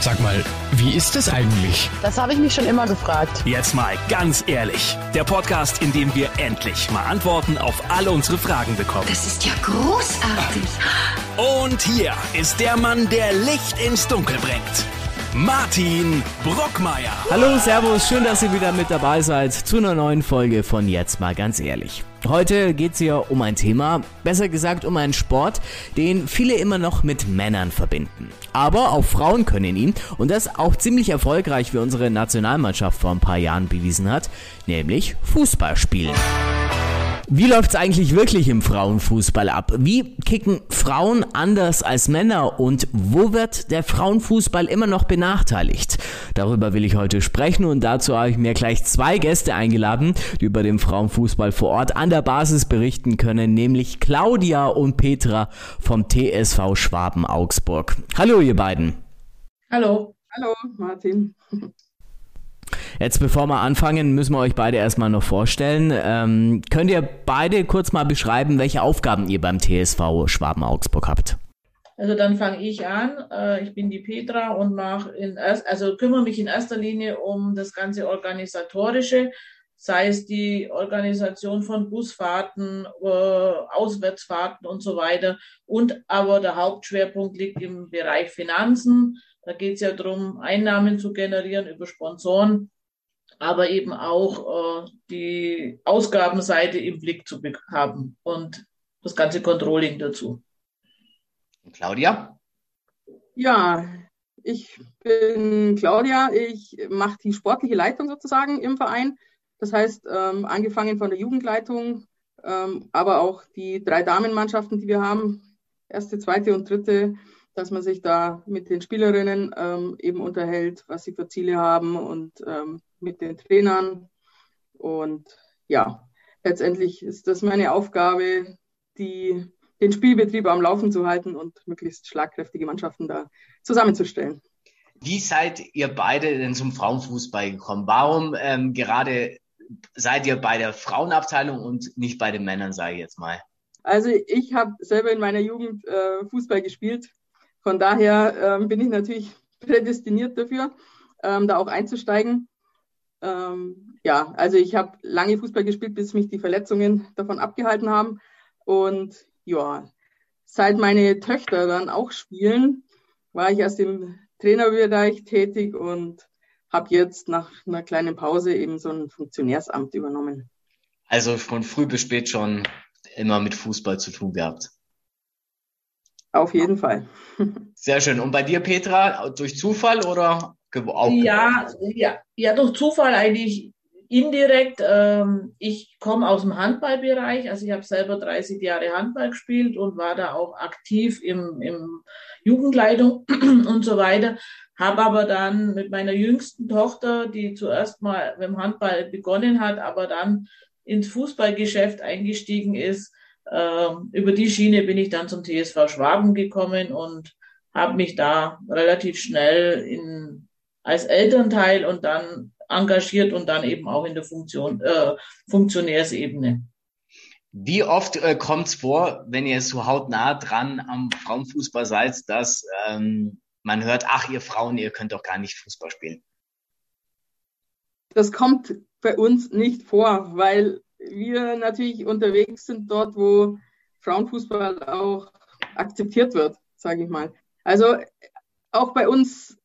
Sag mal, wie ist es eigentlich? Das habe ich mich schon immer gefragt. Jetzt mal ganz ehrlich. Der Podcast, in dem wir endlich mal Antworten auf alle unsere Fragen bekommen. Das ist ja großartig. Und hier ist der Mann, der Licht ins Dunkel bringt. Martin Brockmeier. Hallo, Servus, schön, dass ihr wieder mit dabei seid zu einer neuen Folge von Jetzt mal ganz ehrlich. Heute geht es hier um ein Thema, besser gesagt um einen Sport, den viele immer noch mit Männern verbinden. Aber auch Frauen können ihn und das auch ziemlich erfolgreich, wie unsere Nationalmannschaft vor ein paar Jahren bewiesen hat, nämlich Fußball spielen. Wie läuft's eigentlich wirklich im Frauenfußball ab? Wie kicken Frauen anders als Männer und wo wird der Frauenfußball immer noch benachteiligt? Darüber will ich heute sprechen und dazu habe ich mir gleich zwei Gäste eingeladen, die über den Frauenfußball vor Ort an der Basis berichten können, nämlich Claudia und Petra vom TSV Schwaben Augsburg. Hallo ihr beiden. Hallo. Hallo Martin. Jetzt, bevor wir anfangen, müssen wir euch beide erstmal noch vorstellen. Ähm, könnt ihr beide kurz mal beschreiben, welche Aufgaben ihr beim TSV Schwaben Augsburg habt? Also dann fange ich an. Äh, ich bin die Petra und mache in erst, also kümmere mich in erster Linie um das ganze organisatorische, sei es die Organisation von Busfahrten, äh, Auswärtsfahrten und so weiter. Und aber der Hauptschwerpunkt liegt im Bereich Finanzen. Da geht es ja darum, Einnahmen zu generieren über Sponsoren, aber eben auch äh, die Ausgabenseite im Blick zu haben und das ganze Controlling dazu. Claudia? Ja, ich bin Claudia. Ich mache die sportliche Leitung sozusagen im Verein. Das heißt, ähm, angefangen von der Jugendleitung, ähm, aber auch die drei Damenmannschaften, die wir haben, erste, zweite und dritte, dass man sich da mit den Spielerinnen ähm, eben unterhält, was sie für Ziele haben und ähm, mit den Trainern. Und ja, letztendlich ist das meine Aufgabe, die, den Spielbetrieb am Laufen zu halten und möglichst schlagkräftige Mannschaften da zusammenzustellen. Wie seid ihr beide denn zum Frauenfußball gekommen? Warum ähm, gerade seid ihr bei der Frauenabteilung und nicht bei den Männern, sage ich jetzt mal? Also ich habe selber in meiner Jugend äh, Fußball gespielt von daher ähm, bin ich natürlich prädestiniert dafür, ähm, da auch einzusteigen. Ähm, ja, also ich habe lange Fußball gespielt, bis mich die Verletzungen davon abgehalten haben. Und ja, seit meine Töchter dann auch spielen, war ich erst im Trainerbereich tätig und habe jetzt nach einer kleinen Pause eben so ein Funktionärsamt übernommen. Also von früh bis spät schon immer mit Fußball zu tun gehabt. Auf jeden Fall. Sehr schön. Und bei dir, Petra, durch Zufall oder auch? Ja, ja, ja, durch Zufall eigentlich indirekt. Ähm, ich komme aus dem Handballbereich, also ich habe selber 30 Jahre Handball gespielt und war da auch aktiv im, im Jugendleitung und so weiter. Habe aber dann mit meiner jüngsten Tochter, die zuerst mal mit dem Handball begonnen hat, aber dann ins Fußballgeschäft eingestiegen ist, äh, über die Schiene bin ich dann zum TSV Schwaben gekommen und habe mich da relativ schnell in, als Elternteil und dann engagiert und dann eben auch in der Funktion, äh, Funktionärsebene. Wie oft äh, kommt es vor, wenn ihr so hautnah dran am Frauenfußball seid, dass ähm, man hört, ach ihr Frauen, ihr könnt doch gar nicht Fußball spielen? Das kommt bei uns nicht vor, weil wir natürlich unterwegs sind dort, wo Frauenfußball auch akzeptiert wird, sage ich mal. Also auch bei uns,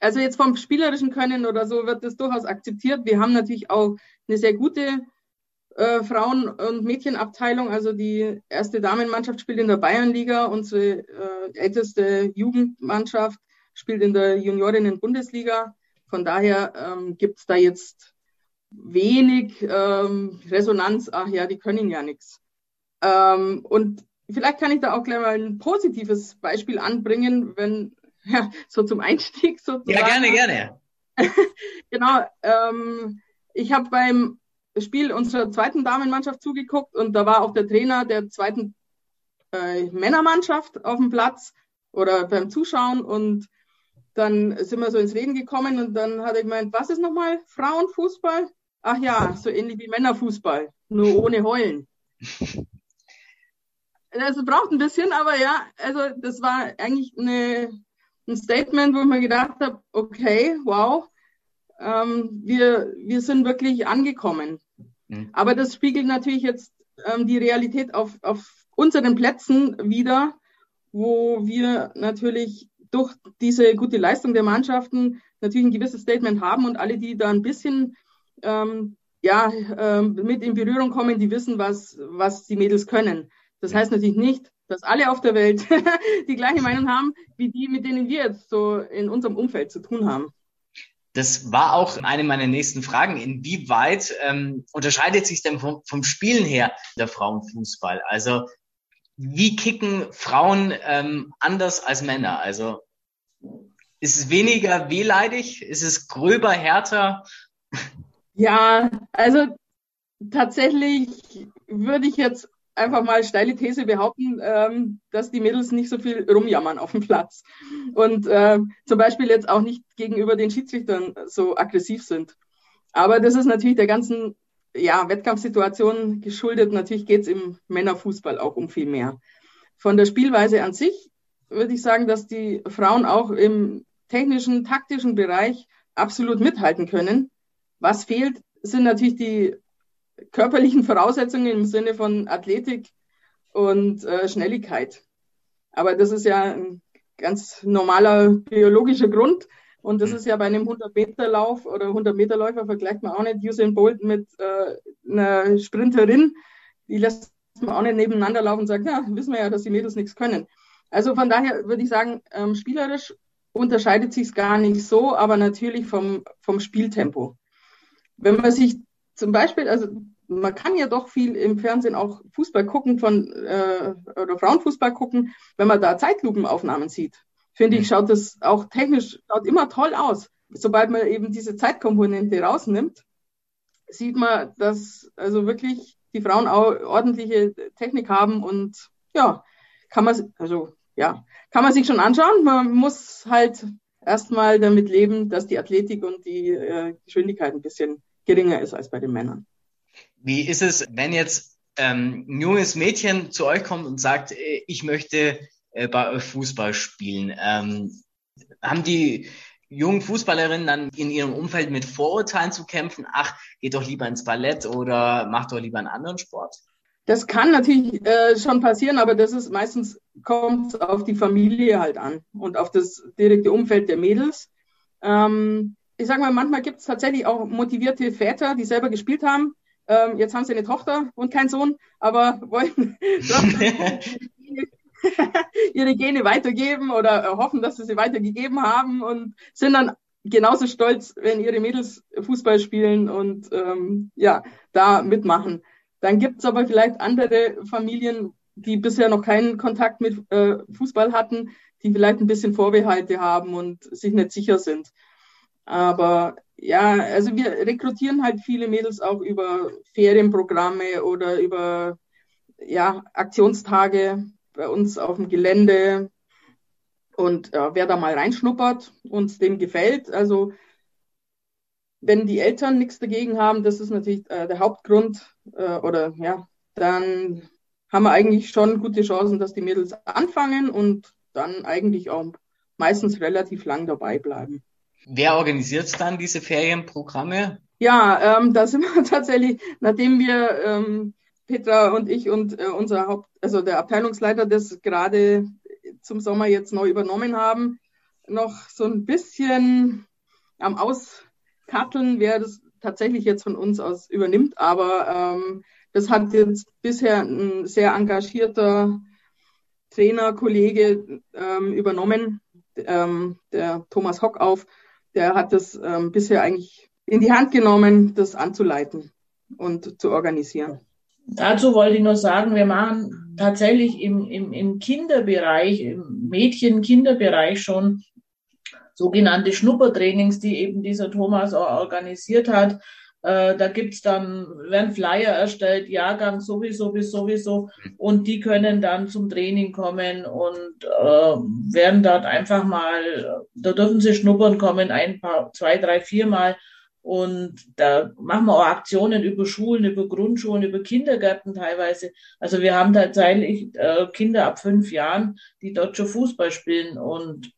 also jetzt vom spielerischen Können oder so wird das durchaus akzeptiert. Wir haben natürlich auch eine sehr gute äh, Frauen- und Mädchenabteilung. Also die erste Damenmannschaft spielt in der Bayernliga, unsere äh, älteste Jugendmannschaft spielt in der Juniorinnen-Bundesliga. Von daher ähm, gibt es da jetzt wenig ähm, Resonanz, ach ja, die können ja nichts. Ähm, und vielleicht kann ich da auch gleich mal ein positives Beispiel anbringen, wenn, ja, so zum Einstieg sozusagen. Ja, gerne, gerne. genau, ähm, ich habe beim Spiel unserer zweiten Damenmannschaft zugeguckt und da war auch der Trainer der zweiten äh, Männermannschaft auf dem Platz oder beim Zuschauen und dann sind wir so ins Reden gekommen und dann hat er gemeint, was ist nochmal Frauenfußball? Ach ja, so ähnlich wie Männerfußball, nur ohne Heulen. Also braucht ein bisschen, aber ja, also das war eigentlich eine ein Statement, wo ich mir gedacht habe, okay, wow, ähm, wir, wir sind wirklich angekommen. Mhm. Aber das spiegelt natürlich jetzt ähm, die Realität auf, auf unseren Plätzen wieder, wo wir natürlich durch diese gute Leistung der Mannschaften natürlich ein gewisses Statement haben und alle, die da ein bisschen ähm, ja, ähm, mit in Berührung kommen, die wissen, was, was die Mädels können. Das heißt natürlich nicht, dass alle auf der Welt die gleiche Meinung haben, wie die, mit denen wir jetzt so in unserem Umfeld zu tun haben. Das war auch eine meiner nächsten Fragen. Inwieweit ähm, unterscheidet sich denn vom, vom Spielen her der Frauenfußball? Also wie kicken Frauen ähm, anders als Männer? Also ist es weniger wehleidig? Ist es gröber, härter? Ja, also tatsächlich würde ich jetzt einfach mal steile These behaupten, ähm, dass die Mädels nicht so viel rumjammern auf dem Platz und äh, zum Beispiel jetzt auch nicht gegenüber den Schiedsrichtern so aggressiv sind. Aber das ist natürlich der ganzen ja, Wettkampfsituation geschuldet. Natürlich geht es im Männerfußball auch um viel mehr. Von der Spielweise an sich würde ich sagen, dass die Frauen auch im technischen, taktischen Bereich absolut mithalten können. Was fehlt, sind natürlich die körperlichen Voraussetzungen im Sinne von Athletik und äh, Schnelligkeit. Aber das ist ja ein ganz normaler biologischer Grund. Und das mhm. ist ja bei einem 100-Meter-Lauf oder 100-Meter-Läufer vergleicht man auch nicht Usain Bolt mit äh, einer Sprinterin. Die lässt man auch nicht nebeneinander laufen und sagt, ja, wissen wir ja, dass die Mädels nichts können. Also von daher würde ich sagen, ähm, spielerisch unterscheidet sich es gar nicht so, aber natürlich vom, vom Spieltempo. Wenn man sich zum Beispiel, also man kann ja doch viel im Fernsehen auch Fußball gucken von äh, oder Frauenfußball gucken, wenn man da Zeitlupenaufnahmen sieht. Finde ich, mhm. schaut das auch technisch schaut immer toll aus. Sobald man eben diese Zeitkomponente rausnimmt, sieht man, dass also wirklich die Frauen auch ordentliche Technik haben und ja, kann man also ja, kann man sich schon anschauen. Man muss halt erstmal damit leben, dass die Athletik und die äh, Geschwindigkeit ein bisschen geringer ist als bei den Männern. Wie ist es, wenn jetzt ähm, ein junges Mädchen zu euch kommt und sagt, äh, ich möchte äh, bei euch Fußball spielen? Ähm, haben die jungen Fußballerinnen dann in ihrem Umfeld mit Vorurteilen zu kämpfen? Ach, geht doch lieber ins Ballett oder macht doch lieber einen anderen Sport? Das kann natürlich äh, schon passieren, aber das ist meistens kommt auf die Familie halt an und auf das direkte Umfeld der Mädels. Ähm, ich sage mal, manchmal gibt es tatsächlich auch motivierte Väter, die selber gespielt haben. Ähm, jetzt haben sie eine Tochter und keinen Sohn, aber wollen ihre Gene weitergeben oder hoffen, dass sie sie weitergegeben haben und sind dann genauso stolz, wenn ihre Mädels Fußball spielen und ähm, ja, da mitmachen. Dann gibt es aber vielleicht andere Familien, die bisher noch keinen Kontakt mit äh, Fußball hatten, die vielleicht ein bisschen Vorbehalte haben und sich nicht sicher sind. Aber ja, also wir rekrutieren halt viele Mädels auch über Ferienprogramme oder über ja, Aktionstage bei uns auf dem Gelände. Und äh, wer da mal reinschnuppert und dem gefällt, also wenn die Eltern nichts dagegen haben, das ist natürlich äh, der Hauptgrund, äh, oder ja, dann haben wir eigentlich schon gute Chancen, dass die Mädels anfangen und dann eigentlich auch meistens relativ lang dabei bleiben. Wer organisiert dann diese Ferienprogramme? Ja, ähm, da sind wir tatsächlich, nachdem wir ähm, Petra und ich und äh, unser Haupt, also der Abteilungsleiter das gerade zum Sommer jetzt neu übernommen haben, noch so ein bisschen am Auskatteln, wer das tatsächlich jetzt von uns aus übernimmt. Aber ähm, das hat jetzt bisher ein sehr engagierter Trainer, Kollege ähm, übernommen, ähm, der Thomas Hock auf. Der hat das ähm, bisher eigentlich in die Hand genommen, das anzuleiten und zu organisieren. Dazu wollte ich nur sagen, wir machen tatsächlich im, im, im Kinderbereich, im Mädchen-Kinderbereich schon sogenannte Schnuppertrainings, die eben dieser Thomas organisiert hat. Äh, da gibt's dann, werden Flyer erstellt, Jahrgang sowieso bis sowieso. Und die können dann zum Training kommen und äh, werden dort einfach mal, da dürfen sie schnuppern kommen, ein paar, zwei, drei, vier Mal und da machen wir auch Aktionen über Schulen, über Grundschulen, über Kindergärten teilweise. Also wir haben tatsächlich äh, Kinder ab fünf Jahren, die dort schon Fußball spielen. Und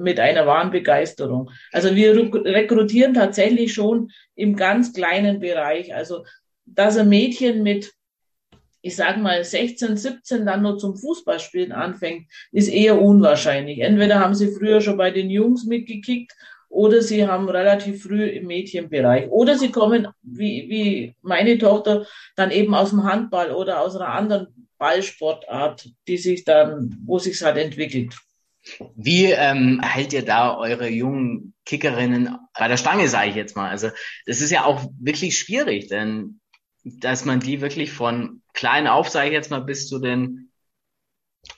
mit einer wahren Begeisterung. Also wir rekrutieren tatsächlich schon im ganz kleinen Bereich. Also dass ein Mädchen mit ich sage mal, 16, 17 dann nur zum Fußballspielen anfängt, ist eher unwahrscheinlich. Entweder haben sie früher schon bei den Jungs mitgekickt oder sie haben relativ früh im Mädchenbereich. Oder sie kommen, wie, wie meine Tochter, dann eben aus dem Handball oder aus einer anderen Ballsportart, die sich dann, wo sich halt entwickelt. Wie ähm, hält ihr da eure jungen Kickerinnen bei der Stange, sage ich jetzt mal? Also das ist ja auch wirklich schwierig, denn dass man die wirklich von klein auf, sage ich jetzt mal, bis zu den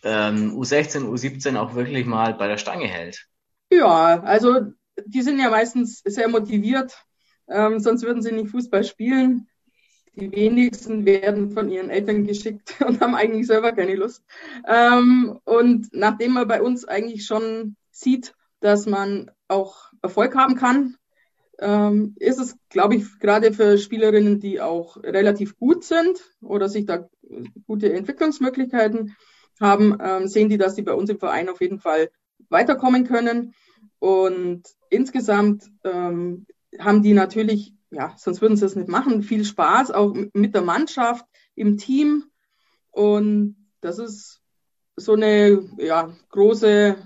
ähm, U16, U17 auch wirklich mal bei der Stange hält. Ja, also die sind ja meistens sehr motiviert, ähm, sonst würden sie nicht Fußball spielen. Die wenigsten werden von ihren Eltern geschickt und haben eigentlich selber keine Lust. Ähm, und nachdem man bei uns eigentlich schon sieht, dass man auch Erfolg haben kann, ähm, ist es, glaube ich, gerade für Spielerinnen, die auch relativ gut sind oder sich da gute Entwicklungsmöglichkeiten haben, ähm, sehen die, dass die bei uns im Verein auf jeden Fall weiterkommen können. Und insgesamt ähm, haben die natürlich, ja, sonst würden sie es nicht machen, viel Spaß auch mit der Mannschaft, im Team. Und das ist so eine ja, große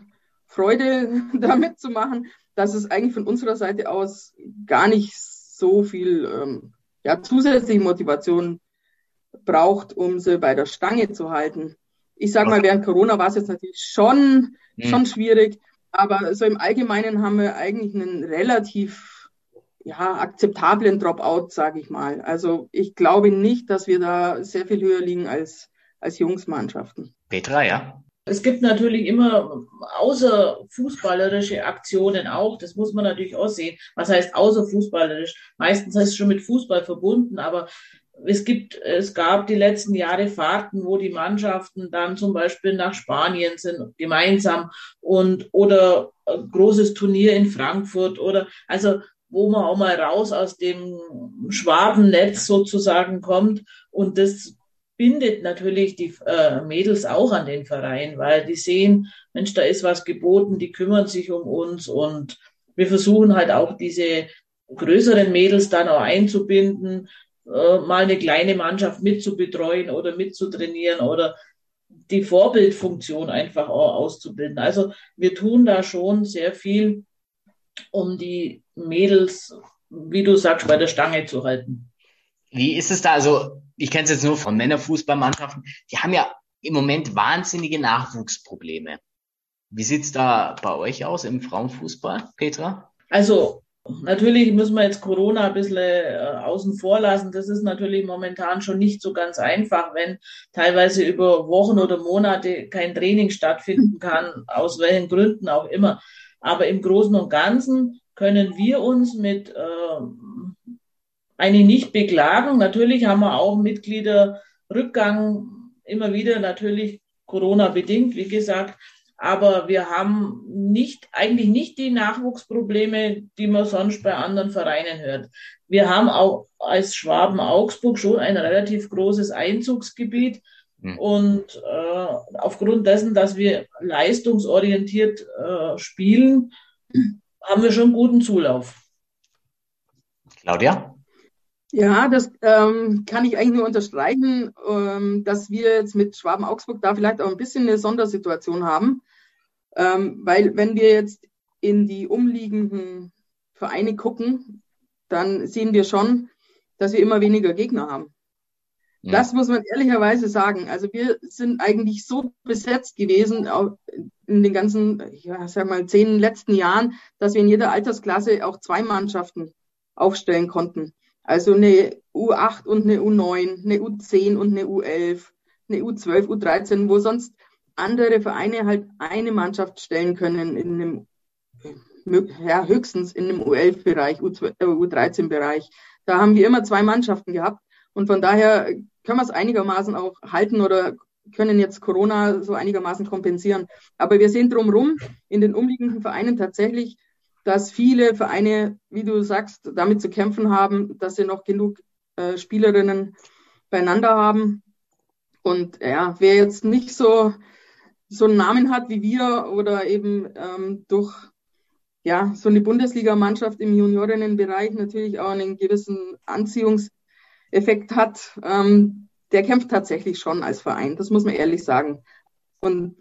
Freude, damit zu machen dass es eigentlich von unserer Seite aus gar nicht so viel ähm, ja, zusätzliche Motivation braucht, um sie bei der Stange zu halten. Ich sage mal, während Corona war es jetzt natürlich schon, mhm. schon schwierig, aber so im Allgemeinen haben wir eigentlich einen relativ ja, akzeptablen Dropout, sage ich mal. Also ich glaube nicht, dass wir da sehr viel höher liegen als, als Jungsmannschaften. Petra, ja. Es gibt natürlich immer außerfußballerische Aktionen auch. Das muss man natürlich auch sehen. Was heißt außerfußballerisch? Meistens ist es schon mit Fußball verbunden, aber es gibt, es gab die letzten Jahre Fahrten, wo die Mannschaften dann zum Beispiel nach Spanien sind, gemeinsam und, oder ein großes Turnier in Frankfurt oder, also, wo man auch mal raus aus dem Schwabennetz sozusagen kommt und das bindet natürlich die äh, Mädels auch an den Verein, weil die sehen, Mensch, da ist was geboten, die kümmern sich um uns und wir versuchen halt auch diese größeren Mädels dann auch einzubinden, äh, mal eine kleine Mannschaft mitzubetreuen oder mitzutrainieren oder die Vorbildfunktion einfach auch auszubilden. Also wir tun da schon sehr viel, um die Mädels, wie du sagst, bei der Stange zu halten. Wie ist es da? Also, ich kenne es jetzt nur von Männerfußballmannschaften. Die haben ja im Moment wahnsinnige Nachwuchsprobleme. Wie sieht's da bei euch aus im Frauenfußball, Petra? Also, natürlich müssen wir jetzt Corona ein bisschen äh, außen vor lassen. Das ist natürlich momentan schon nicht so ganz einfach, wenn teilweise über Wochen oder Monate kein Training stattfinden kann, aus welchen Gründen auch immer. Aber im Großen und Ganzen können wir uns mit äh, eine nicht beklagen. Natürlich haben wir auch Mitgliederrückgang immer wieder, natürlich Corona bedingt, wie gesagt. Aber wir haben nicht, eigentlich nicht die Nachwuchsprobleme, die man sonst bei anderen Vereinen hört. Wir haben auch als Schwaben Augsburg schon ein relativ großes Einzugsgebiet. Hm. Und äh, aufgrund dessen, dass wir leistungsorientiert äh, spielen, haben wir schon guten Zulauf. Claudia? Ja, das ähm, kann ich eigentlich nur unterstreichen, ähm, dass wir jetzt mit Schwaben-Augsburg da vielleicht auch ein bisschen eine Sondersituation haben. Ähm, weil wenn wir jetzt in die umliegenden Vereine gucken, dann sehen wir schon, dass wir immer weniger Gegner haben. Ja. Das muss man ehrlicherweise sagen. Also wir sind eigentlich so besetzt gewesen in den ganzen, ja, sag mal, zehn letzten Jahren, dass wir in jeder Altersklasse auch zwei Mannschaften aufstellen konnten. Also eine U8 und eine U9, eine U10 und eine U11, eine U12, U13, wo sonst andere Vereine halt eine Mannschaft stellen können in einem, ja, höchstens in einem U11-Bereich, U13-Bereich. Äh, da haben wir immer zwei Mannschaften gehabt und von daher können wir es einigermaßen auch halten oder können jetzt Corona so einigermaßen kompensieren. Aber wir sehen drumherum in den umliegenden Vereinen tatsächlich dass viele Vereine, wie du sagst, damit zu kämpfen haben, dass sie noch genug äh, Spielerinnen beieinander haben. Und ja, wer jetzt nicht so so einen Namen hat wie wir oder eben ähm, durch ja, so eine Bundesligamannschaft im Juniorinnenbereich natürlich auch einen gewissen Anziehungseffekt hat, ähm, der kämpft tatsächlich schon als Verein. Das muss man ehrlich sagen. Und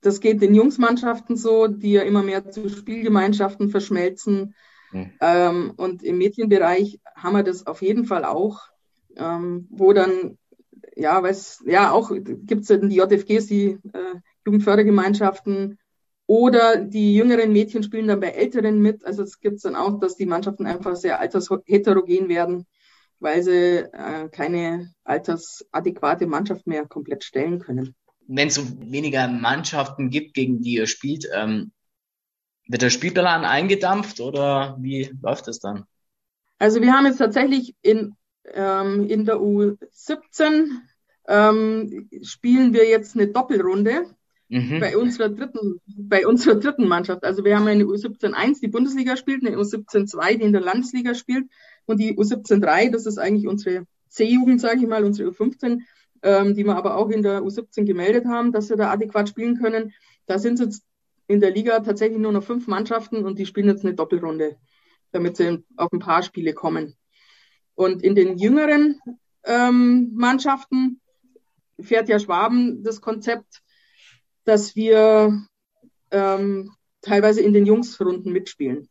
das geht den Jungsmannschaften so, die ja immer mehr zu Spielgemeinschaften verschmelzen. Mhm. Ähm, und im Mädchenbereich haben wir das auf jeden Fall auch, ähm, wo dann, ja, weiß, ja, auch gibt es ja die JFGs, die äh, Jugendfördergemeinschaften, oder die jüngeren Mädchen spielen dann bei älteren mit. Also es gibt dann auch, dass die Mannschaften einfach sehr altersheterogen werden, weil sie äh, keine altersadäquate Mannschaft mehr komplett stellen können. Wenn es so weniger Mannschaften gibt, gegen die ihr spielt, ähm, wird der Spielplan eingedampft oder wie läuft das dann? Also wir haben jetzt tatsächlich in, ähm, in der U17 ähm, spielen wir jetzt eine Doppelrunde mhm. bei unserer dritten, bei unserer dritten Mannschaft. Also wir haben eine U17-1, die Bundesliga spielt, eine U17-2, die in der Landesliga spielt und die U17-3, das ist eigentlich unsere C-Jugend, sage ich mal, unsere U15, ähm, die wir aber auch in der U17 gemeldet haben, dass sie da adäquat spielen können. Da sind jetzt in der Liga tatsächlich nur noch fünf Mannschaften und die spielen jetzt eine Doppelrunde, damit sie auf ein paar Spiele kommen. Und in den jüngeren ähm, Mannschaften fährt ja Schwaben das Konzept, dass wir ähm, teilweise in den Jungsrunden mitspielen.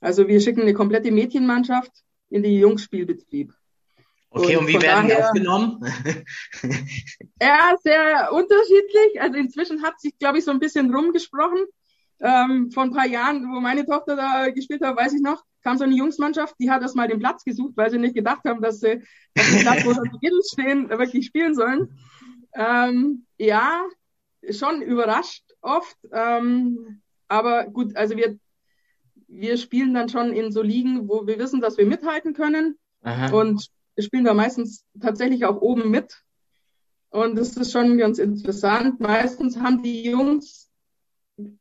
Also wir schicken eine komplette Mädchenmannschaft in den Jungsspielbetrieb. Okay, und, und wie werden daher, die aufgenommen? ja, sehr unterschiedlich. Also inzwischen hat sich, glaube ich, so ein bisschen rumgesprochen. Ähm, vor ein paar Jahren, wo meine Tochter da gespielt hat, weiß ich noch, kam so eine Jungsmannschaft, die hat erstmal den Platz gesucht, weil sie nicht gedacht haben, dass sie auf dem Platz, wo sie die Mädels stehen, wirklich spielen sollen. Ähm, ja, schon überrascht oft. Ähm, aber gut, also wir, wir spielen dann schon in so Ligen, wo wir wissen, dass wir mithalten können. Aha. Und wir spielen da meistens tatsächlich auch oben mit. Und das ist schon ganz interessant. Meistens haben die Jungs,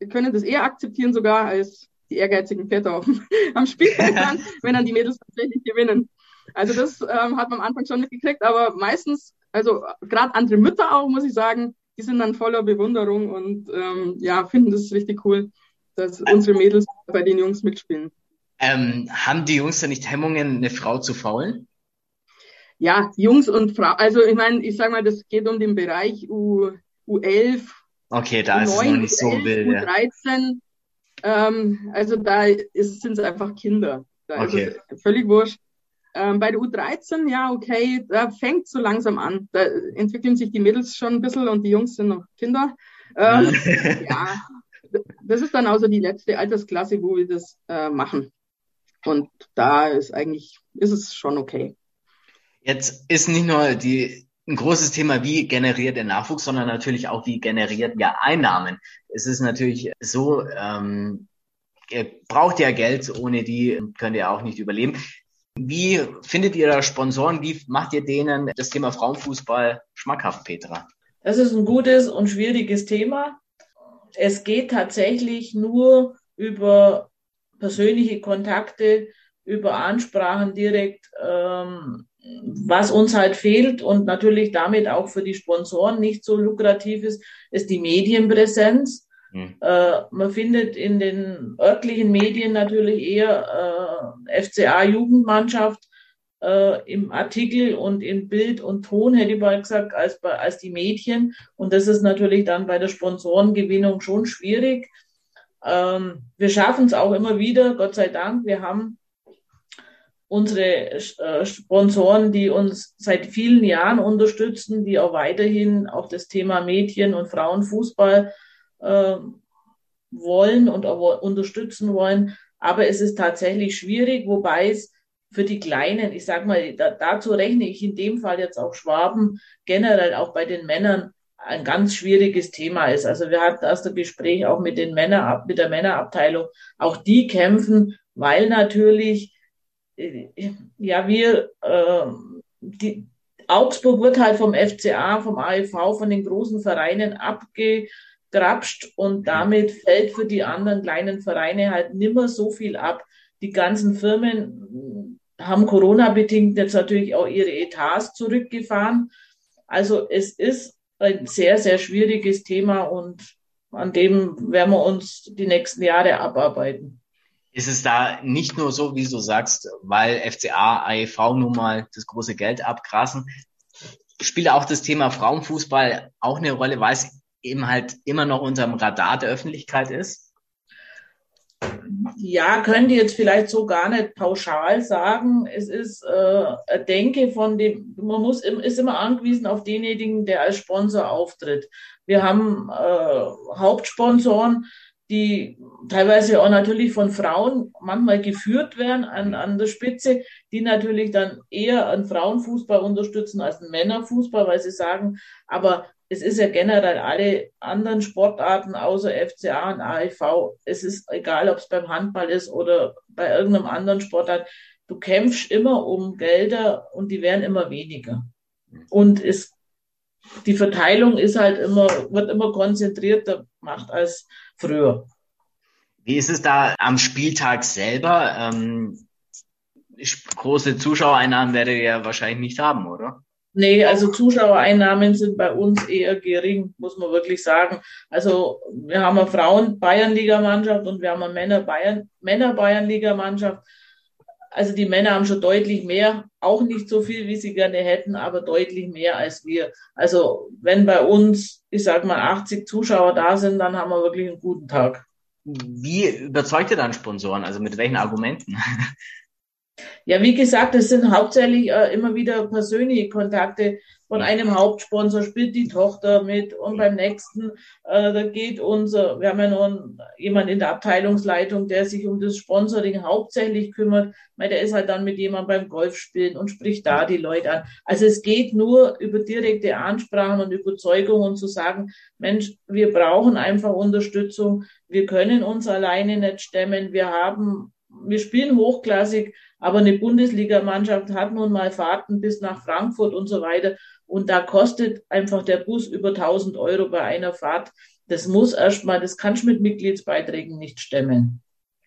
können das eher akzeptieren sogar als die ehrgeizigen Väter auf, am Spielfeld wenn dann die Mädels tatsächlich gewinnen. Also das ähm, hat man am Anfang schon mitgekriegt, aber meistens, also gerade andere Mütter auch, muss ich sagen, die sind dann voller Bewunderung und ähm, ja, finden das richtig cool, dass unsere Mädels bei den Jungs mitspielen. Ähm, haben die Jungs da nicht Hemmungen, eine Frau zu faulen? Ja, Jungs und Frau, also ich meine, ich sag mal, das geht um den Bereich U, U11. Okay, da U9, ist es noch nicht so U11, wild. U13, ja. ähm, also da sind es einfach Kinder. Da okay. ist es völlig wurscht. Ähm, bei der U13, ja, okay, da fängt so langsam an. Da entwickeln sich die Mädels schon ein bisschen und die Jungs sind noch Kinder. Ähm, ja, das ist dann also die letzte Altersklasse, wo wir das äh, machen. Und da ist eigentlich, ist es schon okay. Jetzt ist nicht nur die, ein großes Thema, wie generiert der Nachwuchs, sondern natürlich auch, wie generiert ja Einnahmen. Es ist natürlich so, ähm, ihr braucht ja Geld, ohne die könnt ihr auch nicht überleben. Wie findet ihr da Sponsoren? Wie macht ihr denen das Thema Frauenfußball schmackhaft, Petra? Das ist ein gutes und schwieriges Thema. Es geht tatsächlich nur über persönliche Kontakte, über Ansprachen direkt, ähm, was uns halt fehlt und natürlich damit auch für die Sponsoren nicht so lukrativ ist, ist die Medienpräsenz. Hm. Äh, man findet in den örtlichen Medien natürlich eher äh, FCA-Jugendmannschaft äh, im Artikel und in Bild und Ton, hätte ich mal gesagt, als, als die Mädchen. Und das ist natürlich dann bei der Sponsorengewinnung schon schwierig. Ähm, wir schaffen es auch immer wieder, Gott sei Dank. Wir haben unsere äh, Sponsoren, die uns seit vielen Jahren unterstützen, die auch weiterhin auf das Thema Mädchen- und Frauenfußball äh, wollen und auch unterstützen wollen. Aber es ist tatsächlich schwierig, wobei es für die Kleinen, ich sag mal, da, dazu rechne ich in dem Fall jetzt auch Schwaben, generell auch bei den Männern ein ganz schwieriges Thema ist. Also wir hatten erst ein Gespräch auch mit den Männer, mit der Männerabteilung. Auch die kämpfen, weil natürlich, äh, ja, wir, äh, die, Augsburg wird halt vom FCA, vom AEV, von den großen Vereinen abge, grapscht und damit fällt für die anderen kleinen Vereine halt nimmer so viel ab. Die ganzen Firmen haben Corona-bedingt jetzt natürlich auch ihre Etats zurückgefahren. Also es ist ein sehr, sehr schwieriges Thema und an dem werden wir uns die nächsten Jahre abarbeiten. Ist es da nicht nur so, wie du sagst, weil FCA, AEV nun mal das große Geld abgrasen, spielt auch das Thema Frauenfußball auch eine Rolle, weil es eben halt immer noch unterm Radar der Öffentlichkeit ist? Ja, könnte jetzt vielleicht so gar nicht pauschal sagen. Es ist äh, Denke von dem, man muss ist immer angewiesen auf denjenigen, der als Sponsor auftritt. Wir haben äh, Hauptsponsoren, die teilweise auch natürlich von Frauen manchmal geführt werden an, an der Spitze, die natürlich dann eher einen Frauenfußball unterstützen als einen Männerfußball, weil sie sagen, aber es ist ja generell alle anderen Sportarten außer FCA und AIV. Es ist egal, ob es beim Handball ist oder bei irgendeinem anderen Sportart. Du kämpfst immer um Gelder und die werden immer weniger. Und es, die Verteilung ist halt immer, wird immer konzentrierter gemacht als früher. Wie ist es da am Spieltag selber? Ähm, große Zuschauereinnahmen werdet ihr ja wahrscheinlich nicht haben, oder? Nee, also Zuschauereinnahmen sind bei uns eher gering, muss man wirklich sagen. Also wir haben eine Frauen-Bayernliga-Mannschaft und wir haben eine Männer-Bayern, Männer-Bayernliga-Mannschaft. Also die Männer haben schon deutlich mehr, auch nicht so viel, wie sie gerne hätten, aber deutlich mehr als wir. Also wenn bei uns, ich sag mal, 80 Zuschauer da sind, dann haben wir wirklich einen guten Tag. Wie überzeugt ihr dann Sponsoren? Also mit welchen Argumenten? Ja, wie gesagt, es sind hauptsächlich äh, immer wieder persönliche Kontakte. Von einem Hauptsponsor spielt die Tochter mit und beim nächsten, äh, da geht unser, wir haben ja noch jemand in der Abteilungsleitung, der sich um das Sponsoring hauptsächlich kümmert. Weil der ist halt dann mit jemandem beim Golf spielen und spricht da die Leute an. Also es geht nur über direkte Ansprachen und Überzeugung und zu sagen, Mensch, wir brauchen einfach Unterstützung. Wir können uns alleine nicht stemmen. Wir haben wir spielen hochklassig, aber eine Bundesligamannschaft hat nun mal Fahrten bis nach Frankfurt und so weiter. Und da kostet einfach der Bus über 1000 Euro bei einer Fahrt. Das muss erstmal, das kannst du mit Mitgliedsbeiträgen nicht stemmen.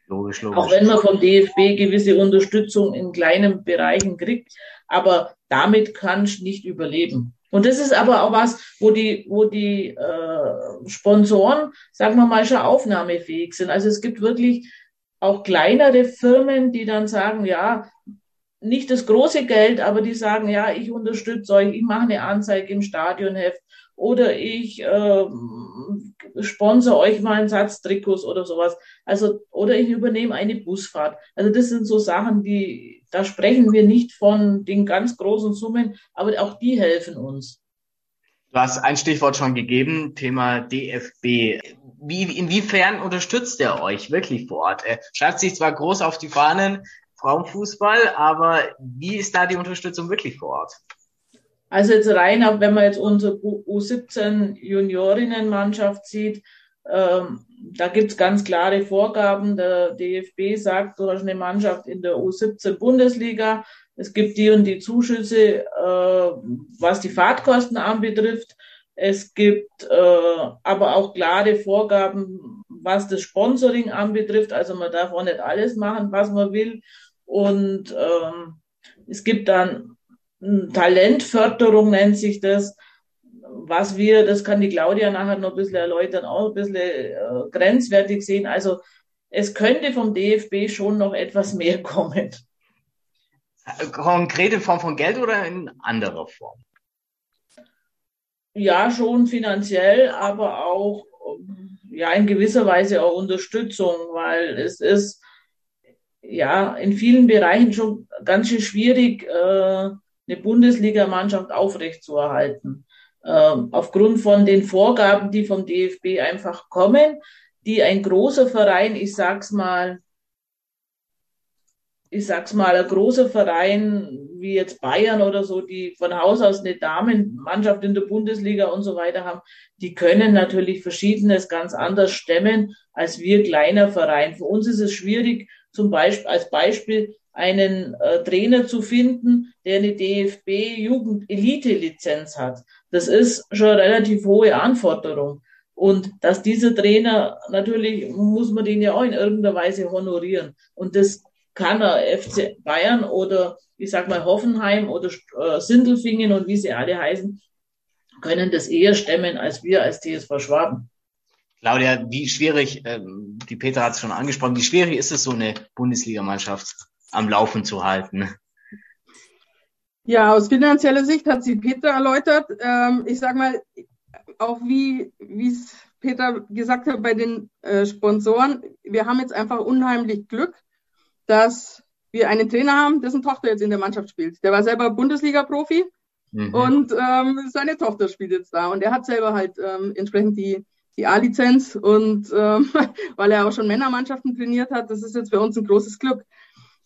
Logisch, logisch. Auch wenn man vom DFB gewisse Unterstützung in kleinen Bereichen kriegt, aber damit kannst du nicht überleben. Und das ist aber auch was, wo die, wo die äh, Sponsoren, sagen wir mal, schon aufnahmefähig sind. Also es gibt wirklich auch kleinere Firmen, die dann sagen, ja, nicht das große Geld, aber die sagen, ja, ich unterstütze euch, ich mache eine Anzeige im Stadionheft oder ich äh, sponsor euch mal einen Satz Trikots oder sowas. Also, oder ich übernehme eine Busfahrt. Also das sind so Sachen, die, da sprechen wir nicht von den ganz großen Summen, aber auch die helfen uns. Du hast ein Stichwort schon gegeben, Thema DFB. Wie, inwiefern unterstützt er euch wirklich vor Ort? Er schreibt sich zwar groß auf die Fahnen, Frauenfußball, aber wie ist da die Unterstützung wirklich vor Ort? Also jetzt rein, wenn man jetzt unsere U17 Juniorinnenmannschaft sieht, ähm, da gibt's ganz klare Vorgaben. Der DFB sagt, du hast eine Mannschaft in der U17 Bundesliga, es gibt die und die Zuschüsse, äh, was die Fahrtkosten anbetrifft. Es gibt äh, aber auch klare Vorgaben, was das Sponsoring anbetrifft. Also man darf auch nicht alles machen, was man will. Und ähm, es gibt dann Talentförderung, nennt sich das, was wir, das kann die Claudia nachher noch ein bisschen erläutern, auch ein bisschen äh, grenzwertig sehen. Also es könnte vom DFB schon noch etwas mehr kommen. Konkrete Form von Geld oder in anderer Form? Ja, schon finanziell, aber auch ja in gewisser Weise auch Unterstützung, weil es ist ja in vielen Bereichen schon ganz schön schwierig, äh, eine Bundesligamannschaft aufrechtzuerhalten. Ähm, aufgrund von den Vorgaben, die vom DFB einfach kommen, die ein großer Verein, ich sag's mal, ich sag's mal, ein großer Verein wie jetzt Bayern oder so, die von Haus aus eine Damenmannschaft in der Bundesliga und so weiter haben, die können natürlich Verschiedenes ganz anders stemmen als wir kleiner Verein. Für uns ist es schwierig, zum Beispiel als Beispiel einen äh, Trainer zu finden, der eine DFB-Jugend-Elite-Lizenz hat. Das ist schon eine relativ hohe Anforderung. Und dass dieser Trainer, natürlich muss man den ja auch in irgendeiner Weise honorieren. Und das kann er FC Bayern oder ich sag mal Hoffenheim oder äh, Sindelfingen und wie sie alle heißen, können das eher stemmen als wir als TSV Schwaben. Claudia, wie schwierig, ähm, die Petra hat es schon angesprochen, wie schwierig ist es, so eine Bundesligamannschaft am Laufen zu halten? Ja, aus finanzieller Sicht hat sie Petra erläutert. Ähm, ich sag mal, auch wie es Peter gesagt hat bei den äh, Sponsoren, wir haben jetzt einfach unheimlich Glück, dass wir einen Trainer haben, dessen Tochter jetzt in der Mannschaft spielt. Der war selber Bundesliga-Profi mhm. und ähm, seine Tochter spielt jetzt da. Und er hat selber halt ähm, entsprechend die, die A-Lizenz und ähm, weil er auch schon Männermannschaften trainiert hat, das ist jetzt für uns ein großes Glück.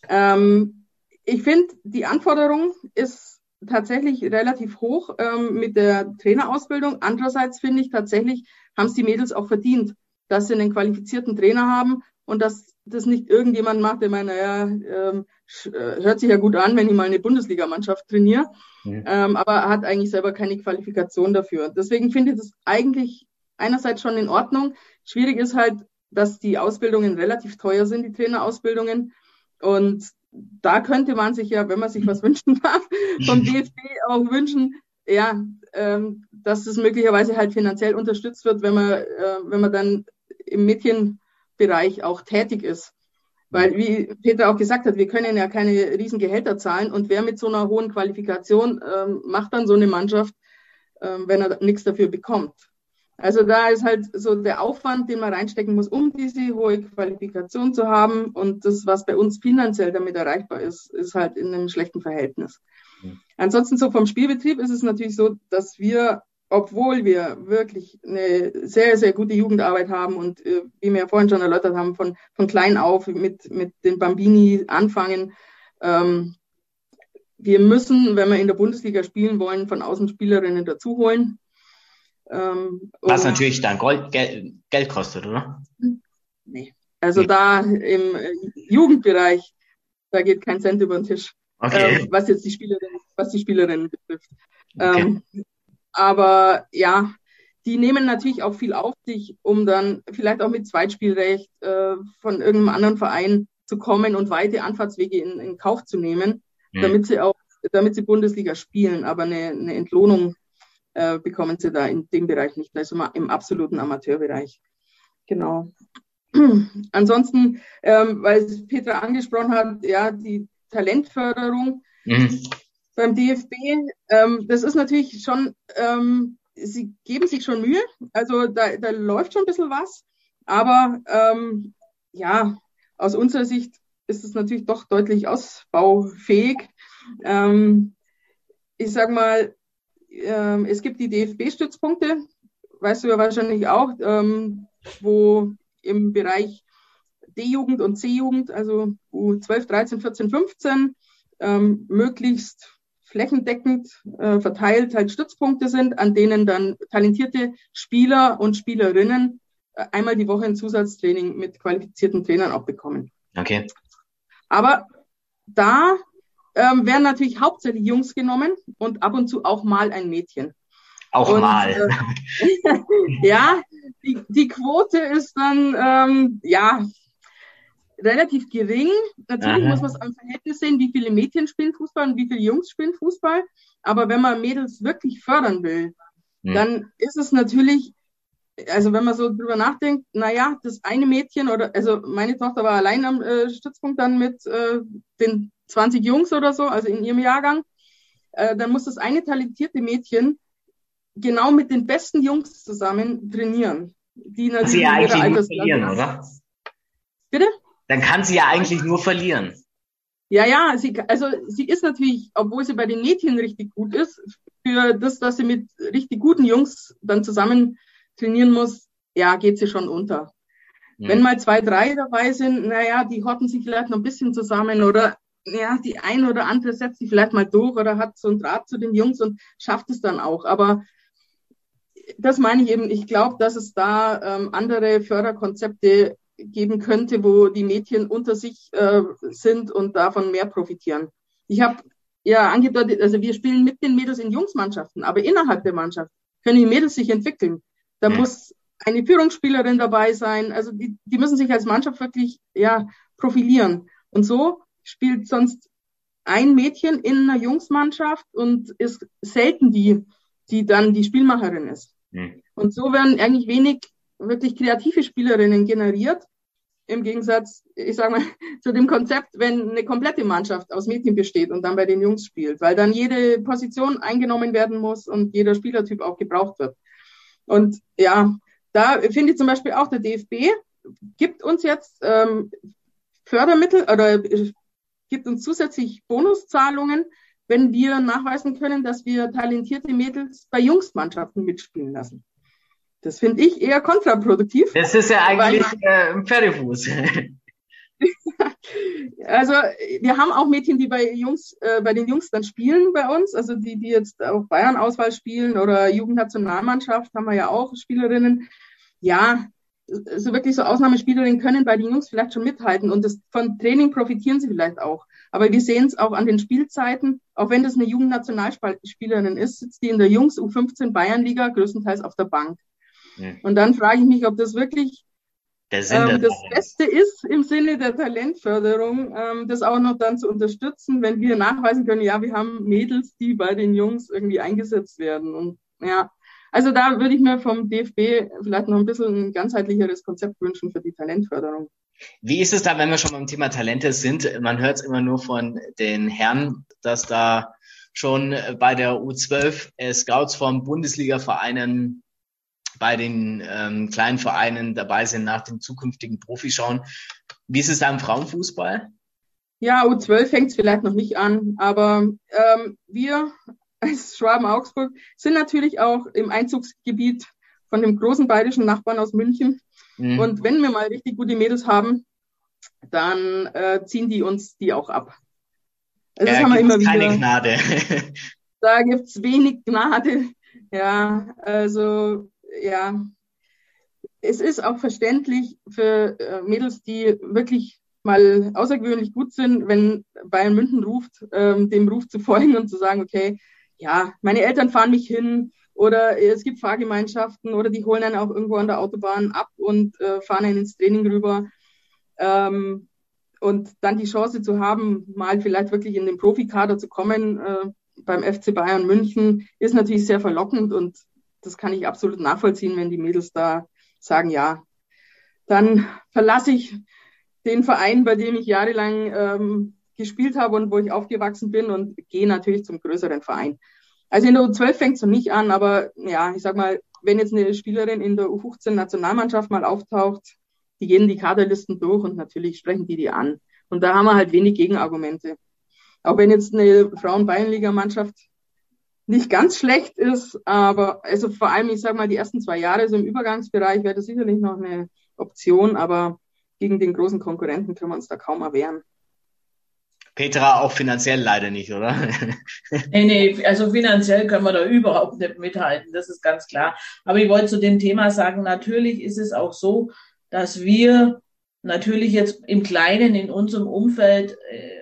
Ähm, ich finde, die Anforderung ist tatsächlich relativ hoch ähm, mit der Trainerausbildung. Andererseits finde ich tatsächlich, haben es die Mädels auch verdient, dass sie einen qualifizierten Trainer haben und dass das nicht irgendjemand macht, der meint, naja, ähm, äh, hört sich ja gut an, wenn ich mal eine Bundesligamannschaft trainiere, mhm. ähm, aber hat eigentlich selber keine Qualifikation dafür. Deswegen finde ich das eigentlich einerseits schon in Ordnung. Schwierig ist halt, dass die Ausbildungen relativ teuer sind, die Trainerausbildungen. Und da könnte man sich ja, wenn man sich was wünschen darf, vom DFB auch wünschen, ja, ähm, dass es möglicherweise halt finanziell unterstützt wird, wenn man, äh, wenn man dann im Mädchenbereich auch tätig ist. Weil, wie Peter auch gesagt hat, wir können ja keine riesen Gehälter zahlen und wer mit so einer hohen Qualifikation ähm, macht dann so eine Mannschaft, ähm, wenn er nichts dafür bekommt. Also da ist halt so der Aufwand, den man reinstecken muss, um diese hohe Qualifikation zu haben. Und das, was bei uns finanziell damit erreichbar ist, ist halt in einem schlechten Verhältnis. Ansonsten so vom Spielbetrieb ist es natürlich so, dass wir, obwohl wir wirklich eine sehr, sehr gute Jugendarbeit haben und äh, wie wir ja vorhin schon erläutert haben, von, von klein auf mit, mit den Bambini anfangen, ähm, wir müssen, wenn wir in der Bundesliga spielen wollen, von außen Spielerinnen dazuholen. Ähm, Was natürlich dann Gold, Geld, Geld kostet, oder? Nee. Also nee. da im äh, Jugendbereich, da geht kein Cent über den Tisch. Okay. Ähm, was jetzt die Spielerin, was die Spielerinnen betrifft. Okay. Ähm, aber ja, die nehmen natürlich auch viel auf sich, um dann vielleicht auch mit Zweitspielrecht äh, von irgendeinem anderen Verein zu kommen und weite Anfahrtswege in, in Kauf zu nehmen, mhm. damit sie auch, damit sie Bundesliga spielen. Aber eine, eine Entlohnung äh, bekommen sie da in dem Bereich nicht, also im absoluten Amateurbereich. Genau. Ansonsten, ähm, weil Petra angesprochen hat, ja, die Talentförderung mhm. Beim DFB, ähm, das ist natürlich schon, ähm, sie geben sich schon Mühe, also da, da läuft schon ein bisschen was, aber ähm, ja, aus unserer Sicht ist es natürlich doch deutlich ausbaufähig. Ähm, ich sag mal, ähm, es gibt die DFB-Stützpunkte, weißt du ja wahrscheinlich auch, ähm, wo im Bereich D-Jugend und C-Jugend, also U12, 13, 14, 15, ähm, möglichst flächendeckend äh, verteilt halt Stützpunkte sind, an denen dann talentierte Spieler und Spielerinnen äh, einmal die Woche ein Zusatztraining mit qualifizierten Trainern auch bekommen. Okay. Aber da ähm, werden natürlich hauptsächlich Jungs genommen und ab und zu auch mal ein Mädchen. Auch und, mal. Äh, ja, die, die Quote ist dann ähm, ja relativ gering. Natürlich Aha. muss man es am Verhältnis sehen, wie viele Mädchen spielen Fußball und wie viele Jungs spielen Fußball. Aber wenn man Mädels wirklich fördern will, hm. dann ist es natürlich, also wenn man so drüber nachdenkt, naja, das eine Mädchen oder, also meine Tochter war allein am äh, Stützpunkt dann mit äh, den 20 Jungs oder so, also in ihrem Jahrgang, äh, dann muss das eine talentierte Mädchen genau mit den besten Jungs zusammen trainieren. Die natürlich sie ja nur verlieren, oder? Bitte? Dann kann sie ja eigentlich nur verlieren. Ja, ja, sie, also sie ist natürlich, obwohl sie bei den Mädchen richtig gut ist, für das, dass sie mit richtig guten Jungs dann zusammen trainieren muss, ja, geht sie schon unter. Mhm. Wenn mal zwei, drei dabei sind, naja, die hocken sich vielleicht noch ein bisschen zusammen oder ja, die ein oder andere setzt sich vielleicht mal durch oder hat so einen Draht zu den Jungs und schafft es dann auch. Aber das meine ich eben, ich glaube, dass es da ähm, andere Förderkonzepte geben könnte, wo die Mädchen unter sich äh, sind und davon mehr profitieren. Ich habe ja angedeutet, also wir spielen mit den Mädels in Jungsmannschaften, aber innerhalb der Mannschaft können die Mädels sich entwickeln. Da mhm. muss eine Führungsspielerin dabei sein. Also die, die müssen sich als Mannschaft wirklich ja profilieren. Und so spielt sonst ein Mädchen in einer Jungsmannschaft und ist selten die, die dann die Spielmacherin ist. Mhm. Und so werden eigentlich wenig wirklich kreative Spielerinnen generiert. Im Gegensatz, ich sage mal, zu dem Konzept, wenn eine komplette Mannschaft aus Mädchen besteht und dann bei den Jungs spielt, weil dann jede Position eingenommen werden muss und jeder Spielertyp auch gebraucht wird. Und ja, da finde ich zum Beispiel auch der DFB gibt uns jetzt ähm, Fördermittel oder gibt uns zusätzlich Bonuszahlungen, wenn wir nachweisen können, dass wir talentierte Mädels bei Jungsmannschaften mitspielen lassen. Das finde ich eher kontraproduktiv. Das ist ja eigentlich äh, ein Pferdefuß. also wir haben auch Mädchen, die bei Jungs, äh, bei den Jungs dann spielen bei uns, also die, die jetzt auch Bayern-Auswahl spielen oder Jugendnationalmannschaft haben wir ja auch Spielerinnen. Ja, so wirklich so Ausnahmespielerinnen können bei den Jungs vielleicht schon mithalten und das, von Training profitieren sie vielleicht auch. Aber wir sehen es auch an den Spielzeiten, auch wenn das eine Jugendnationalspielerin ist, sitzt die in der Jungs U15 Bayernliga größtenteils auf der Bank. Ja. Und dann frage ich mich, ob das wirklich ähm, das Beste ist im Sinne der Talentförderung, ähm, das auch noch dann zu unterstützen, wenn wir nachweisen können, ja, wir haben Mädels, die bei den Jungs irgendwie eingesetzt werden. Und ja, also da würde ich mir vom DFB vielleicht noch ein bisschen ein ganzheitlicheres Konzept wünschen für die Talentförderung. Wie ist es da, wenn wir schon beim Thema Talente sind? Man hört es immer nur von den Herren, dass da schon bei der U12 äh, Scouts von Bundesliga-Vereinen bei den ähm, kleinen Vereinen dabei sind, nach den zukünftigen Profis schauen. Wie ist es da im Frauenfußball? Ja, U12 fängt es vielleicht noch nicht an, aber ähm, wir als Schwaben-Augsburg sind natürlich auch im Einzugsgebiet von dem großen bayerischen Nachbarn aus München. Mhm. Und wenn wir mal richtig gute Mädels haben, dann äh, ziehen die uns die auch ab. Also das haben wir immer wieder. Keine Gnade. da gibt's wenig Gnade. Ja, also ja, es ist auch verständlich für äh, Mädels, die wirklich mal außergewöhnlich gut sind, wenn Bayern München ruft, ähm, dem Ruf zu folgen und zu sagen, okay, ja, meine Eltern fahren mich hin oder es gibt Fahrgemeinschaften oder die holen einen auch irgendwo an der Autobahn ab und äh, fahren einen ins Training rüber. Ähm, und dann die Chance zu haben, mal vielleicht wirklich in den Profikader zu kommen äh, beim FC Bayern München, ist natürlich sehr verlockend und das kann ich absolut nachvollziehen, wenn die Mädels da sagen, ja, dann verlasse ich den Verein, bei dem ich jahrelang ähm, gespielt habe und wo ich aufgewachsen bin und gehe natürlich zum größeren Verein. Also in der U12 fängt es noch nicht an, aber ja, ich sag mal, wenn jetzt eine Spielerin in der U15-Nationalmannschaft mal auftaucht, die gehen die Kaderlisten durch und natürlich sprechen die die an. Und da haben wir halt wenig Gegenargumente. Auch wenn jetzt eine Frauen-Bayernliga-Mannschaft nicht ganz schlecht ist, aber also vor allem, ich sag mal, die ersten zwei Jahre so im Übergangsbereich wäre das sicherlich noch eine Option, aber gegen den großen Konkurrenten können wir uns da kaum erwehren. Petra auch finanziell leider nicht, oder? nee, nee, also finanziell können wir da überhaupt nicht mithalten, das ist ganz klar. Aber ich wollte zu dem Thema sagen, natürlich ist es auch so, dass wir natürlich jetzt im Kleinen in unserem Umfeld äh,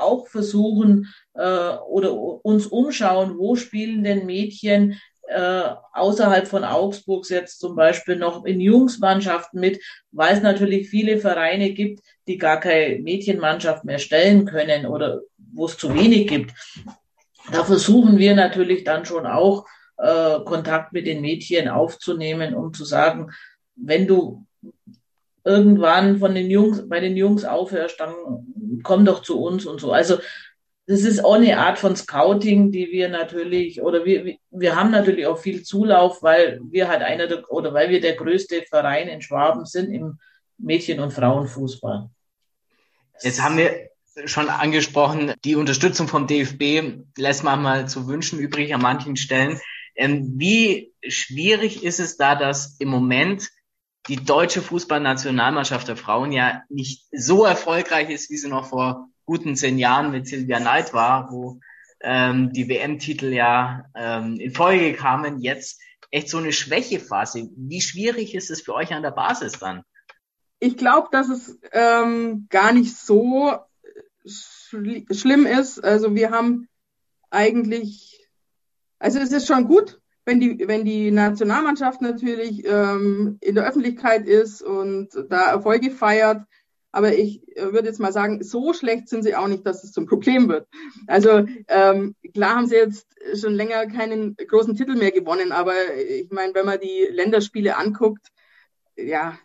auch versuchen äh, oder uns umschauen, wo spielen denn Mädchen äh, außerhalb von Augsburgs jetzt zum Beispiel noch in Jungsmannschaften mit, weil es natürlich viele Vereine gibt, die gar keine Mädchenmannschaft mehr stellen können oder wo es zu wenig gibt. Da versuchen wir natürlich dann schon auch äh, Kontakt mit den Mädchen aufzunehmen, um zu sagen, wenn du irgendwann von den Jungs, bei den Jungs aufhörst, dann komm doch zu uns und so. Also das ist auch eine Art von Scouting, die wir natürlich, oder wir, wir haben natürlich auch viel Zulauf, weil wir halt einer der, oder weil wir der größte Verein in Schwaben sind im Mädchen- und Frauenfußball. Jetzt haben wir schon angesprochen, die Unterstützung vom DFB lässt manchmal zu wünschen übrig an manchen Stellen. Ähm, wie schwierig ist es da, dass im Moment die deutsche Fußballnationalmannschaft der Frauen ja nicht so erfolgreich ist, wie sie noch vor guten zehn Jahren mit Silvia Neid war, wo ähm, die WM-Titel ja ähm, in Folge kamen, jetzt echt so eine Schwächephase. Wie schwierig ist es für euch an der Basis dann? Ich glaube, dass es ähm, gar nicht so schl schlimm ist. Also wir haben eigentlich, also es ist schon gut, wenn die, wenn die Nationalmannschaft natürlich ähm, in der Öffentlichkeit ist und da Erfolge feiert. Aber ich äh, würde jetzt mal sagen, so schlecht sind sie auch nicht, dass es zum Problem wird. Also ähm, klar haben sie jetzt schon länger keinen großen Titel mehr gewonnen, aber ich meine, wenn man die Länderspiele anguckt, ja,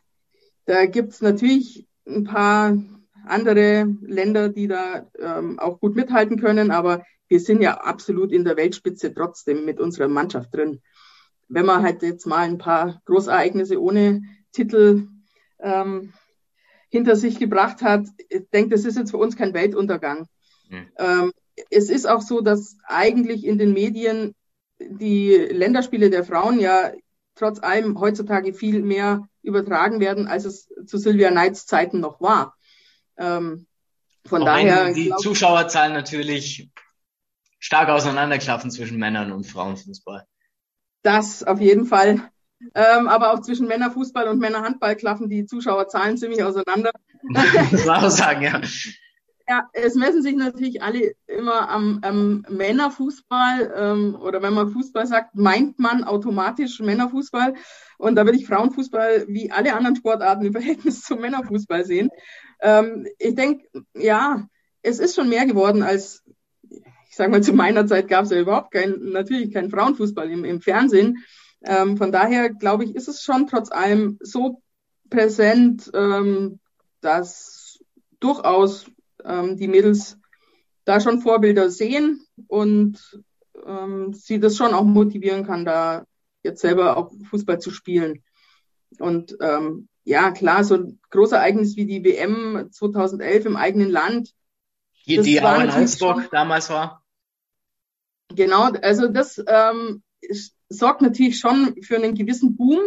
da gibt's natürlich ein paar andere Länder, die da ähm, auch gut mithalten können, aber wir sind ja absolut in der Weltspitze trotzdem mit unserer Mannschaft drin. Wenn man halt jetzt mal ein paar Großereignisse ohne Titel ähm, hinter sich gebracht hat, ich denke, das ist jetzt für uns kein Weltuntergang. Mhm. Ähm, es ist auch so, dass eigentlich in den Medien die Länderspiele der Frauen ja trotz allem heutzutage viel mehr übertragen werden, als es zu Sylvia Knights Zeiten noch war. Ähm, von Auch daher. Die Zuschauerzahlen natürlich stark auseinanderklaffen zwischen Männern und Frauenfußball. Das auf jeden Fall. Ähm, aber auch zwischen Männerfußball und Männerhandball klaffen die Zuschauerzahlen ziemlich auseinander. das auch sagen, ja. Ja, es messen sich natürlich alle immer am, am Männerfußball ähm, oder wenn man Fußball sagt, meint man automatisch Männerfußball. Und da würde ich Frauenfußball wie alle anderen Sportarten im Verhältnis zum Männerfußball sehen. Ähm, ich denke, ja, es ist schon mehr geworden als, ich sage mal, zu meiner Zeit gab es ja überhaupt kein, natürlich keinen Frauenfußball im, im Fernsehen. Ähm, von daher glaube ich, ist es schon trotz allem so präsent, ähm, dass durchaus ähm, die Mädels da schon Vorbilder sehen und ähm, sie das schon auch motivieren kann, da jetzt selber auch Fußball zu spielen. Und ähm, ja, klar, so ein Großereignis wie die WM 2011 im eigenen Land. Die, die auch in Augsburg damals war. Genau, also das ähm, sorgt natürlich schon für einen gewissen Boom,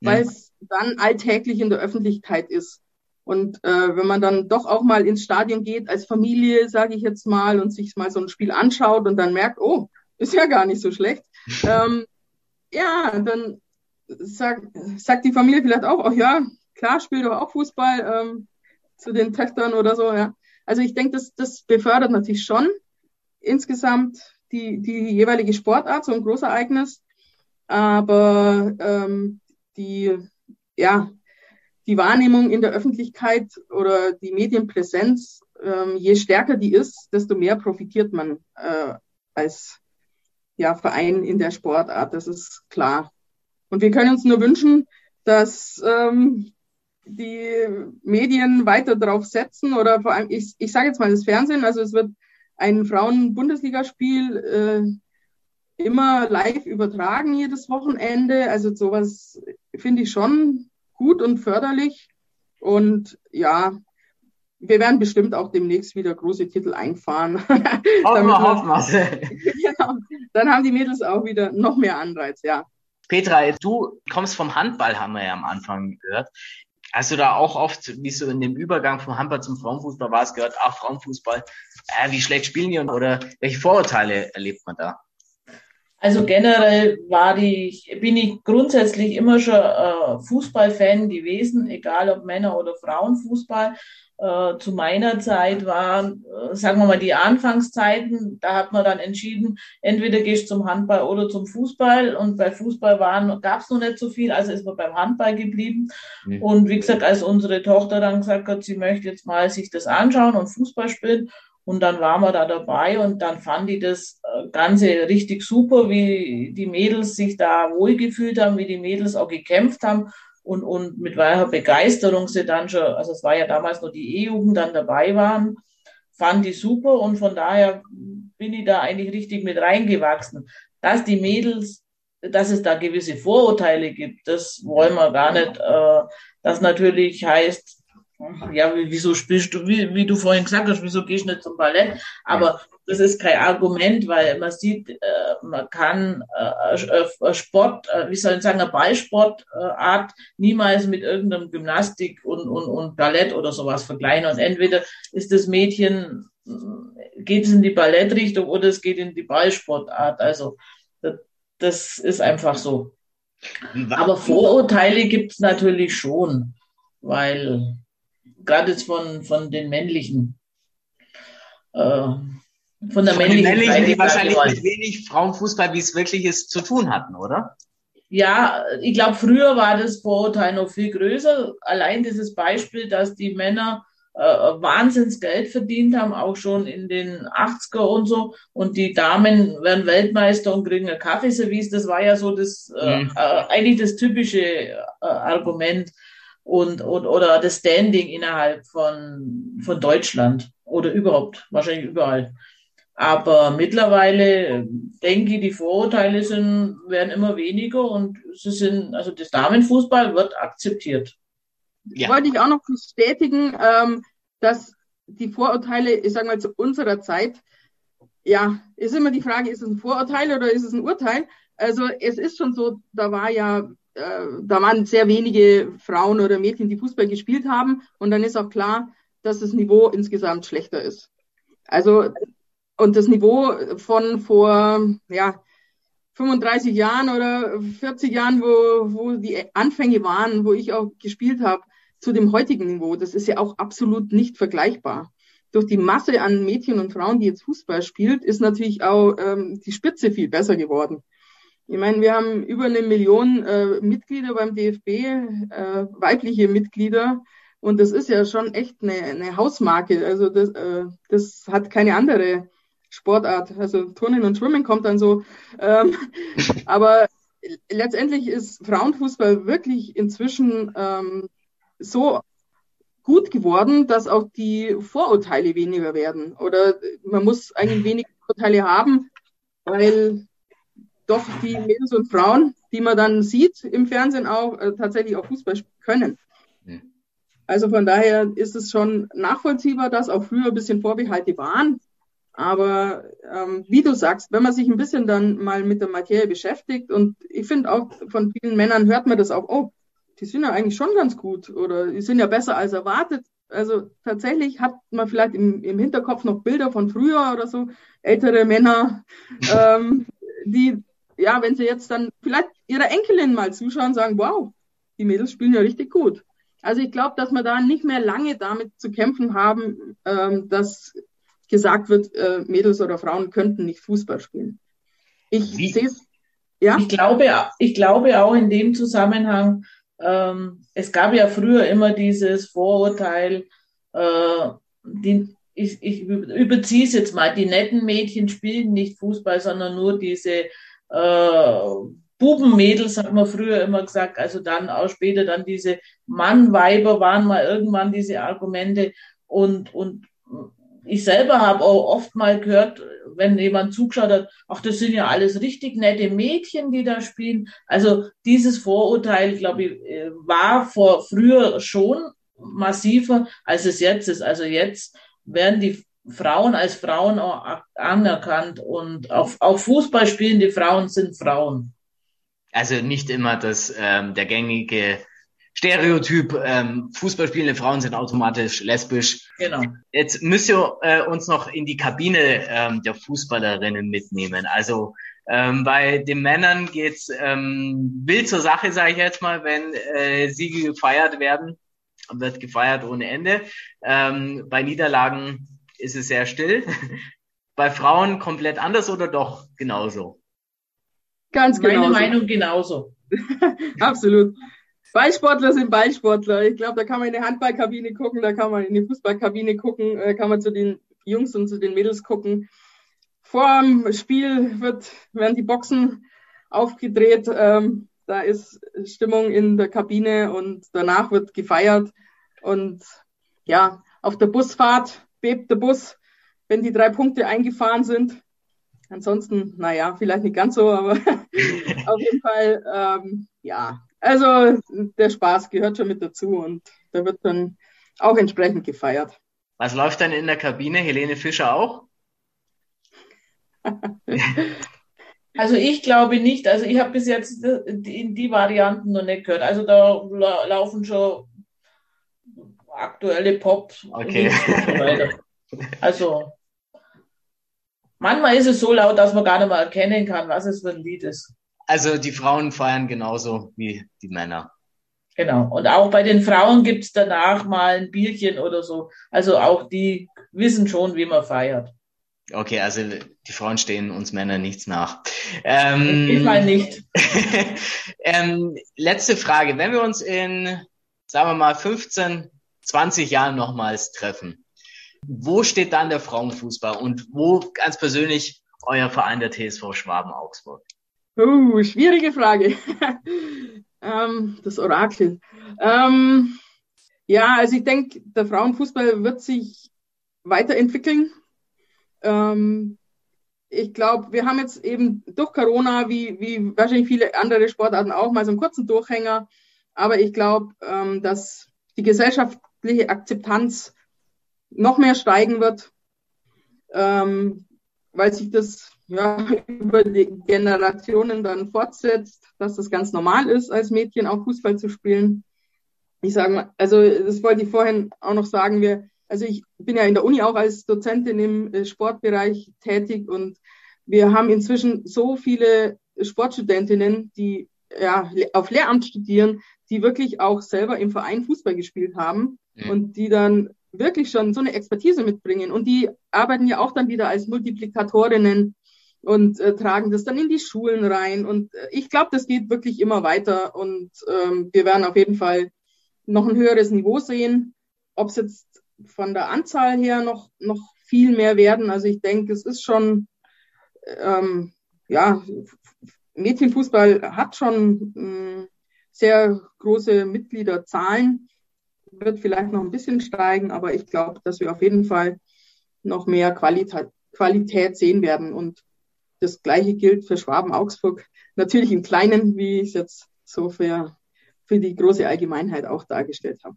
weil es dann alltäglich in der Öffentlichkeit ist. Und äh, wenn man dann doch auch mal ins Stadion geht als Familie, sage ich jetzt mal, und sich mal so ein Spiel anschaut und dann merkt, oh, ist ja gar nicht so schlecht, ähm, ja, dann sagt, sagt die Familie vielleicht auch, ach ja, klar, spielt doch auch Fußball ähm, zu den Töchtern oder so, ja. Also ich denke, das, das befördert natürlich schon insgesamt die, die jeweilige Sportart, so ein Großereignis. Aber ähm, die, ja, die Wahrnehmung in der Öffentlichkeit oder die Medienpräsenz, ähm, je stärker die ist, desto mehr profitiert man äh, als ja, Verein in der Sportart. Das ist klar. Und wir können uns nur wünschen, dass ähm, die Medien weiter drauf setzen oder vor allem, ich, ich sage jetzt mal das Fernsehen, also es wird ein Frauen-Bundesligaspiel äh, immer live übertragen jedes Wochenende. Also sowas finde ich schon gut und förderlich. Und ja, wir werden bestimmt auch demnächst wieder große Titel einfahren. Hoffen wir, hoffen wir. genau. Dann haben die Mädels auch wieder noch mehr Anreiz, ja. Petra, du kommst vom Handball, haben wir ja am Anfang gehört. Hast du da auch oft, wie so in dem Übergang vom Handball zum Frauenfußball war es gehört, ach, Frauenfußball, äh, wie schlecht spielen die oder welche Vorurteile erlebt man da? Also generell war die, bin ich grundsätzlich immer schon äh, Fußballfan gewesen, egal ob Männer- oder Frauenfußball. Äh, zu meiner Zeit waren, äh, sagen wir mal, die Anfangszeiten, da hat man dann entschieden, entweder gehst du zum Handball oder zum Fußball. Und bei Fußball gab es noch nicht so viel, also ist man beim Handball geblieben. Mhm. Und wie gesagt, als unsere Tochter dann gesagt hat, sie möchte jetzt mal sich das anschauen und Fußball spielen, und dann waren wir da dabei und dann fand ich das äh, Ganze richtig super, wie die Mädels sich da wohlgefühlt haben, wie die Mädels auch gekämpft haben und, und mit welcher Begeisterung sie dann schon, also es war ja damals nur die E-Jugend, dann dabei waren, fand ich super und von daher bin ich da eigentlich richtig mit reingewachsen. Dass die Mädels, dass es da gewisse Vorurteile gibt, das wollen wir gar nicht. Äh, das natürlich heißt, ja, wieso spielst du, wie, wie du vorhin gesagt hast, wieso gehst du nicht zum Ballett? Aber das ist kein Argument, weil man sieht, äh, man kann äh, äh, Sport, äh, wie soll ich sagen, eine Ballsportart niemals mit irgendeinem Gymnastik und, und, und Ballett oder sowas vergleichen. Und entweder ist das Mädchen, äh, geht es in die Ballettrichtung oder es geht in die Ballsportart. Also das, das ist einfach so. Aber Vorurteile gibt es natürlich schon, weil gerade jetzt von, von den männlichen, äh, von der von männlichen, männlichen Seite, die wahrscheinlich mit wenig Frauenfußball, wie es wirklich ist, zu tun hatten, oder? Ja, ich glaube, früher war das Vorurteil noch viel größer. Allein dieses Beispiel, dass die Männer äh, Wahnsinns Geld verdient haben, auch schon in den 80er und so. Und die Damen werden Weltmeister und kriegen ein Kaffeeservice. Das war ja so das, äh, mhm. äh, eigentlich das typische äh, Argument. Und, und oder das Standing innerhalb von, von Deutschland oder überhaupt, wahrscheinlich überall. Aber mittlerweile denke ich, die Vorurteile sind, werden immer weniger und sie sind, also das Damenfußball wird akzeptiert. Ja. Wollte ich auch noch bestätigen, ähm, dass die Vorurteile, ich sage mal zu unserer Zeit, ja, ist immer die Frage, ist es ein Vorurteil oder ist es ein Urteil? Also es ist schon so, da war ja, äh, da waren sehr wenige Frauen oder Mädchen, die Fußball gespielt haben und dann ist auch klar, dass das Niveau insgesamt schlechter ist. Also und das Niveau von vor ja 35 Jahren oder 40 Jahren, wo, wo die Anfänge waren, wo ich auch gespielt habe, zu dem heutigen Niveau, das ist ja auch absolut nicht vergleichbar. Durch die Masse an Mädchen und Frauen, die jetzt Fußball spielt, ist natürlich auch ähm, die Spitze viel besser geworden. Ich meine, wir haben über eine Million äh, Mitglieder beim DFB, äh, weibliche Mitglieder. Und das ist ja schon echt eine, eine Hausmarke. Also das, äh, das hat keine andere Sportart. Also Turnen und Schwimmen kommt dann so. Ähm, aber letztendlich ist Frauenfußball wirklich inzwischen ähm, so gut geworden, dass auch die Vorurteile weniger werden. Oder man muss eigentlich weniger Vorurteile haben, weil doch die Mädels und Frauen, die man dann sieht im Fernsehen auch, äh, tatsächlich auch Fußball können. Also von daher ist es schon nachvollziehbar, dass auch früher ein bisschen Vorbehalte waren. Aber ähm, wie du sagst, wenn man sich ein bisschen dann mal mit der Materie beschäftigt und ich finde auch von vielen Männern hört man das auch, oh, die sind ja eigentlich schon ganz gut oder die sind ja besser als erwartet. Also tatsächlich hat man vielleicht im, im Hinterkopf noch Bilder von früher oder so, ältere Männer, ähm, die, ja, wenn sie jetzt dann vielleicht ihrer Enkelin mal zuschauen, sagen, wow, die Mädels spielen ja richtig gut. Also ich glaube, dass wir da nicht mehr lange damit zu kämpfen haben, ähm, dass gesagt wird, äh, Mädels oder Frauen könnten nicht Fußball spielen. Ich sehe es. Ja? Ich glaube, ich glaube auch in dem Zusammenhang, ähm, es gab ja früher immer dieses Vorurteil, äh, die, ich, ich überziehe es jetzt mal, die netten Mädchen spielen nicht Fußball, sondern nur diese äh, Bubenmädels, hat man früher immer gesagt, also dann auch später dann diese Mannweiber waren mal irgendwann diese Argumente und, und ich selber habe auch oft mal gehört, wenn jemand zugeschaut hat, ach, das sind ja alles richtig nette Mädchen, die da spielen. Also dieses Vorurteil, glaube ich, äh, war vor früher schon massiver, als es jetzt ist. Also jetzt werden die Frauen als Frauen anerkannt und auch, auch Fußball spielende Frauen sind Frauen. Also nicht immer das ähm, der gängige Stereotyp, ähm, Fußballspielende Frauen sind automatisch lesbisch. Genau. Jetzt müsst ihr äh, uns noch in die Kabine ähm, der Fußballerinnen mitnehmen. Also ähm, bei den Männern geht's ähm, wild zur Sache, sage ich jetzt mal, wenn äh, Siege gefeiert werden, wird gefeiert ohne Ende. Ähm, bei Niederlagen ist es sehr still. bei Frauen komplett anders oder doch genauso? Ganz genau. Meine Meinung genauso. Absolut. Ballsportler sind Ballsportler. Ich glaube, da kann man in die Handballkabine gucken, da kann man in die Fußballkabine gucken, da äh, kann man zu den Jungs und zu den Mädels gucken. Vor dem Spiel wird, werden die Boxen aufgedreht. Ähm, da ist Stimmung in der Kabine und danach wird gefeiert. Und ja, auf der Busfahrt bebt der Bus, wenn die drei Punkte eingefahren sind. Ansonsten, naja, vielleicht nicht ganz so, aber auf jeden Fall, ähm, ja, also der Spaß gehört schon mit dazu und da wird dann auch entsprechend gefeiert. Was läuft dann in der Kabine? Helene Fischer auch? Also ich glaube nicht. Also ich habe bis jetzt in die Varianten noch nicht gehört. Also da laufen schon aktuelle Pop okay. und so weiter. Also manchmal ist es so laut, dass man gar nicht mal erkennen kann, was es für ein Lied ist. Also die Frauen feiern genauso wie die Männer. Genau. Und auch bei den Frauen gibt es danach mal ein Bierchen oder so. Also auch die wissen schon, wie man feiert. Okay, also die Frauen stehen uns Männern nichts nach. Ähm, ich mal nicht. ähm, letzte Frage. Wenn wir uns in, sagen wir mal, 15, 20 Jahren nochmals treffen, wo steht dann der Frauenfußball und wo ganz persönlich euer Verein der TSV Schwaben Augsburg? Uh, schwierige Frage. Ähm, das Orakel. Ähm, ja, also ich denke, der Frauenfußball wird sich weiterentwickeln. Ähm, ich glaube, wir haben jetzt eben durch Corona, wie, wie wahrscheinlich viele andere Sportarten auch, mal so einen kurzen Durchhänger. Aber ich glaube, ähm, dass die gesellschaftliche Akzeptanz noch mehr steigen wird, ähm, weil sich das ja, über die Generationen dann fortsetzt, dass das ganz normal ist, als Mädchen auch Fußball zu spielen. Ich sage mal, also das wollte ich vorhin auch noch sagen, wir, also ich bin ja in der Uni auch als Dozentin im äh, Sportbereich tätig und wir haben inzwischen so viele Sportstudentinnen, die ja, auf Lehramt studieren, die wirklich auch selber im Verein Fußball gespielt haben mhm. und die dann wirklich schon so eine Expertise mitbringen. Und die arbeiten ja auch dann wieder als Multiplikatorinnen und äh, tragen das dann in die Schulen rein. Und äh, ich glaube, das geht wirklich immer weiter und ähm, wir werden auf jeden Fall noch ein höheres Niveau sehen. Ob es jetzt von der Anzahl her noch, noch viel mehr werden. Also ich denke, es ist schon, ähm, ja, Mädchenfußball hat schon äh, sehr große Mitgliederzahlen, wird vielleicht noch ein bisschen steigen, aber ich glaube, dass wir auf jeden Fall noch mehr Qualität, Qualität sehen werden. Und das Gleiche gilt für Schwaben-Augsburg. Natürlich im Kleinen, wie ich es jetzt so für, für die große Allgemeinheit auch dargestellt habe.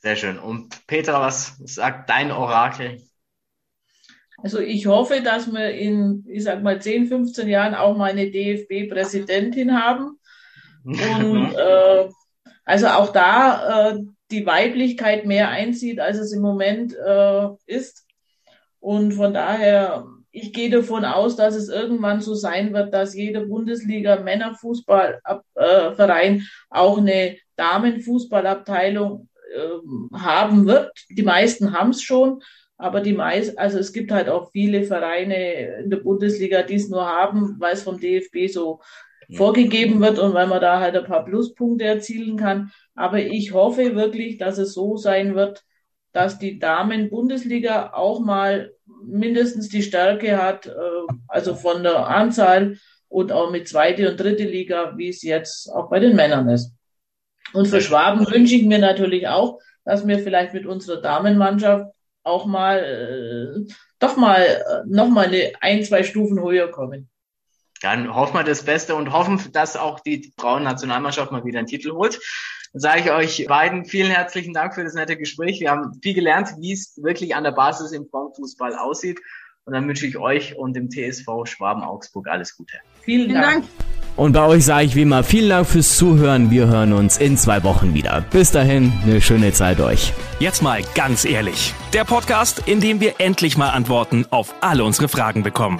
Sehr schön. Und Peter, was sagt dein Orakel? Also ich hoffe, dass wir in, ich sag mal, 10, 15 Jahren auch mal eine DFB-Präsidentin haben. Und äh, also auch da äh, die Weiblichkeit mehr einzieht, als es im Moment äh, ist. Und von daher ich gehe davon aus, dass es irgendwann so sein wird, dass jeder Bundesliga Männerfußballverein äh, auch eine Damenfußballabteilung äh, haben wird. Die meisten haben es schon, aber die meisten, also es gibt halt auch viele Vereine in der Bundesliga, die es nur haben, weil es vom DFB so vorgegeben wird und weil man da halt ein paar Pluspunkte erzielen kann. Aber ich hoffe wirklich, dass es so sein wird, dass die Damen-Bundesliga auch mal mindestens die Stärke hat, äh, also von der Anzahl und auch mit zweite und dritte Liga, wie es jetzt auch bei den Männern ist. Und für Schwaben wünsche ich mir natürlich auch, dass wir vielleicht mit unserer Damenmannschaft auch mal, äh, doch mal, äh, noch mal eine ein, zwei Stufen höher kommen. Dann hoffen wir das Beste und hoffen, dass auch die Frauen-Nationalmannschaft mal wieder einen Titel holt. Dann sage ich euch beiden vielen herzlichen Dank für das nette Gespräch. Wir haben viel gelernt, wie es wirklich an der Basis im Frauenfußball aussieht. Und dann wünsche ich euch und dem TSV Schwaben-Augsburg alles Gute. Vielen Dank. Dank. Und bei euch sage ich wie immer vielen Dank fürs Zuhören. Wir hören uns in zwei Wochen wieder. Bis dahin, eine schöne Zeit euch. Jetzt mal ganz ehrlich. Der Podcast, in dem wir endlich mal Antworten auf alle unsere Fragen bekommen.